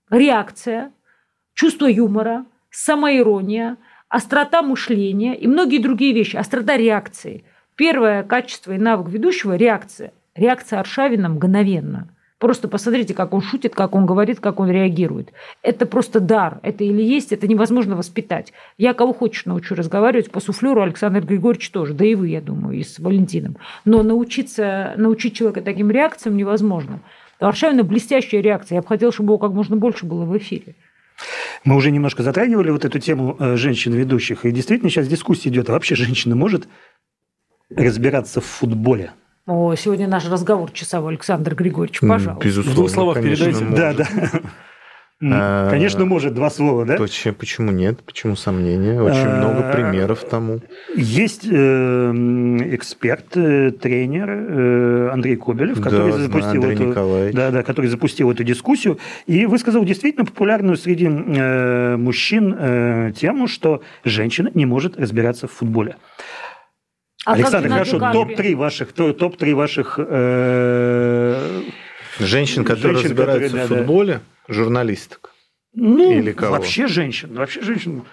реакция, чувство юмора, самоирония, острота мышления и многие другие вещи, острота реакции. Первое качество и навык ведущего – реакция. Реакция Аршавина мгновенно. Просто посмотрите, как он шутит, как он говорит, как он реагирует. Это просто дар. Это или есть, это невозможно воспитать. Я кого хочешь научу разговаривать, по суфлеру Александр Григорьевич тоже, да и вы, я думаю, и с Валентином. Но научиться, научить человека таким реакциям невозможно. У Аршавина блестящая реакция. Я бы хотела, чтобы его как можно больше было в эфире. Мы уже немножко затрагивали вот эту тему э, женщин-ведущих, и действительно сейчас дискуссия идет, а вообще женщина может разбираться в футболе? О, сегодня наш разговор часовой, Александр Григорьевич, пожалуйста. Безусловно, В двух словах конечно, передайте. может. Да, да. А, Конечно, может, два слова, да? Почему, почему нет? Почему сомнения? Очень много А, примеров тому. Есть э, эксперт, э, тренер э, Андрей Кобелев, который Да, знаю, запустил Андрей эту, Николаевич. да, да, который запустил эту дискуссию и высказал действительно популярную среди э, мужчин э, тему, что женщина не может разбираться в футболе. А Александр, хорошо, Карпин? топ-3 ваших, то- топ-3 ваших э, Женщин, которые Женщин, разбираются которые, в да, да. футболе, журналисток. Ну, Или кого? вообще женщин. Вообще женщин.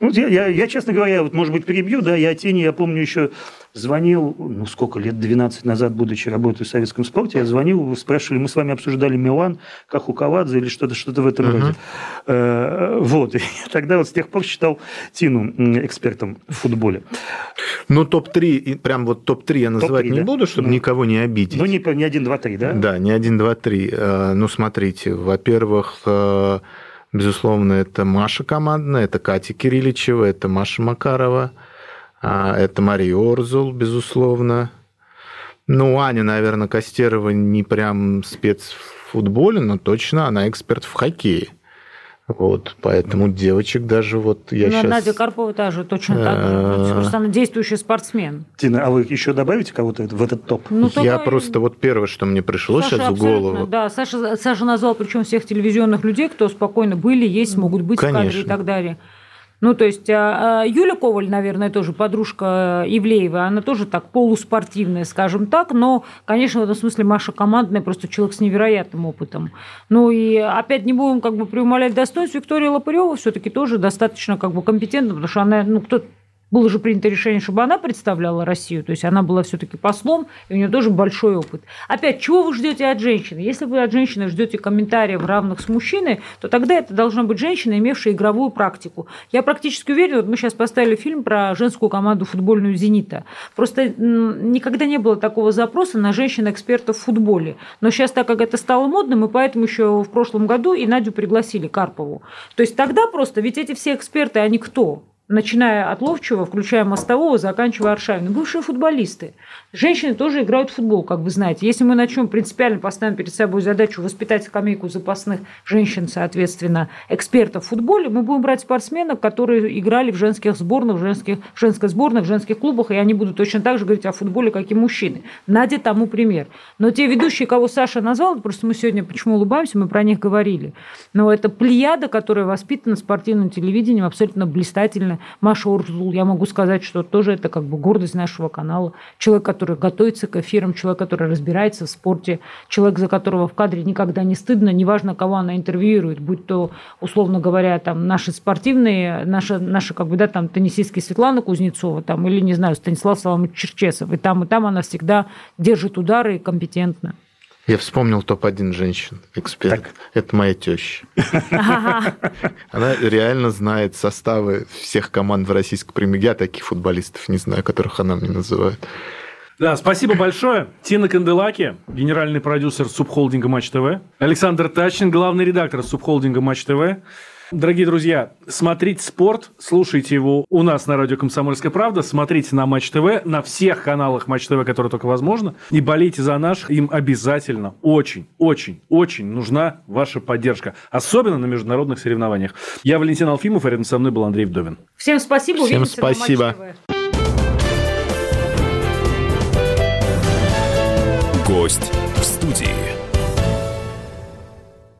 Ну, я, я, я, честно говоря, вот, может быть, перебью, да, я Тени, я помню, еще звонил, ну, сколько лет, 12 назад, будучи работой в советском спорте, я звонил, спрашивали, мы с вами обсуждали Милан, как у Кавадзе или что-то что в этом роде. Э, вот, и тогда вот с тех пор считал Тину экспертом в футболе. Ну, топ-3, прям вот топ-3 я называть Топ-3, не да? буду, чтобы Ну. никого не обидеть. Ну, не, не один, два, три, да? Да, не один, два, три. Э, Ну, смотрите, во-первых, э, безусловно, это Маша командная, это Катя Кирилличева, это Маша Макарова, это Мария Орзул, безусловно. Ну, Аня, наверное, Костерова не прям спец в футболе, но точно она эксперт в хоккее. Вот, поэтому девочек даже вот я Ну, сейчас... Надя Карпова тоже точно так же. Э, Просто она действующий спортсмен. Тина, а вы еще добавите кого-то в этот топ? Ну, я только- просто вот первое, что мне пришло Саша сейчас в голову. Да, Саша, Саша назвал причем всех телевизионных людей, кто спокойно были, есть, могут быть в кадре и Конечно. так далее. Ну, то есть а, а, Юля Коваль, наверное, тоже подружка Ивлеева, она тоже так полуспортивная, скажем так, но, конечно, в этом смысле Маша командная, просто человек с невероятным опытом. Ну и опять не будем как бы преумолять достоинств, Виктория Лопырева все-таки тоже достаточно как бы компетентна, потому что она, ну, кто было же принято решение, чтобы она представляла Россию, то есть она была все-таки послом, и у нее тоже большой опыт. Опять, чего вы ждете от женщины? Если вы от женщины ждете комментариев равных с мужчиной, то тогда это должна быть женщина, имевшая игровую практику. Я практически уверена, вот мы сейчас поставили фильм про женскую команду футбольную «Зенита». Просто никогда не было такого запроса на женщин-экспертов в футболе. Но сейчас, так как это стало модным, и поэтому еще в прошлом году и Надю пригласили Карпову. То есть тогда просто, ведь эти все эксперты, они кто? Начиная от Ловчева, включая Мостового, заканчивая Аршавиным, бывшие футболисты. Женщины тоже играют в футбол, как вы знаете. Если мы начнем принципиально поставим перед собой задачу воспитать скамейку запасных женщин, соответственно, экспертов в футболе, мы будем брать спортсменов, которые играли в женских сборных, в, женских, в женской сборной, в женских клубах, и они будут точно так же говорить о футболе, как и мужчины. Надя тому пример. Но те ведущие, кого Саша назвал, просто мы сегодня почему улыбаемся, мы про них говорили. Но это плеяда, которая воспитана спортивным телевидением, абсолютно блистательно. Маша Урзул, я могу сказать, что тоже это как бы гордость нашего канала. Человек, который готовится к эфирам, человек, который разбирается в спорте, человек, за которого в кадре никогда не стыдно, неважно, кого она интервьюирует, будь то, условно говоря, там наши спортивные, наши, наши как бы, да, там теннисистки Светлана Кузнецова, там, или, не знаю, Станислав Соломович Черчесов. И там, и там она всегда держит удары и компетентна. Я вспомнил топ-1 женщин, эксперт. Это моя теща. Она реально знает составы всех команд в российской премьер. Я таких футболистов не знаю, которых она мне называет. Да, спасибо большое. Тина Канделаки, генеральный продюсер субхолдинга Матч ТВ. Александр Тачин, главный редактор субхолдинга Матч ТВ. Дорогие друзья, смотрите спорт, слушайте его у нас на радио «Комсомольская правда», смотрите на Матч ТВ, на всех каналах Матч ТВ, которые только возможно, и болейте за наш, им обязательно, очень, очень, очень нужна ваша поддержка, особенно на международных соревнованиях. Я Валентин Алфимов, а рядом со мной был Андрей Вдовин. Всем спасибо, Всем увидимся на Матч спасибо. ТВ. Гость в студии.